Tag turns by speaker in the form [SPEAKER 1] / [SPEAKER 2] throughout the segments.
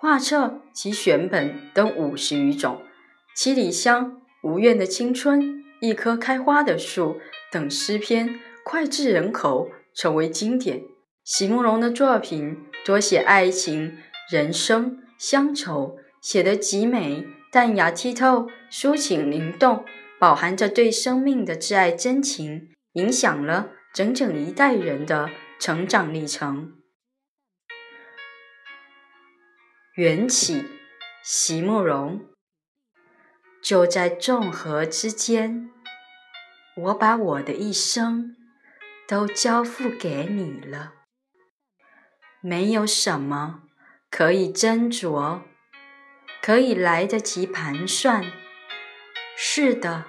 [SPEAKER 1] 画册及选本等五十余种，《七里香》《无怨的青春》《一棵开花的树》等诗篇脍炙人口，成为经典。席慕容的作品多写爱情、人生、乡愁，写得极美、淡雅、剔透、抒情灵动，饱含着对生命的挚爱真情，影响了整整一代人的成长历程。缘起，席慕容。就在众河之间，我把我的一生都交付给你了。没有什么可以斟酌，可以来得及盘算。是的，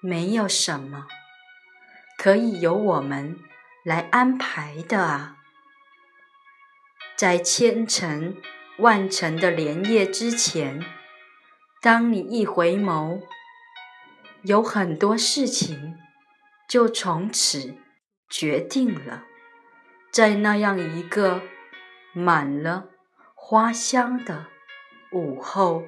[SPEAKER 1] 没有什么可以由我们来安排的啊，在千尘。万城的莲叶之前，当你一回眸，有很多事情就从此决定了。在那样一个满了花香的午后。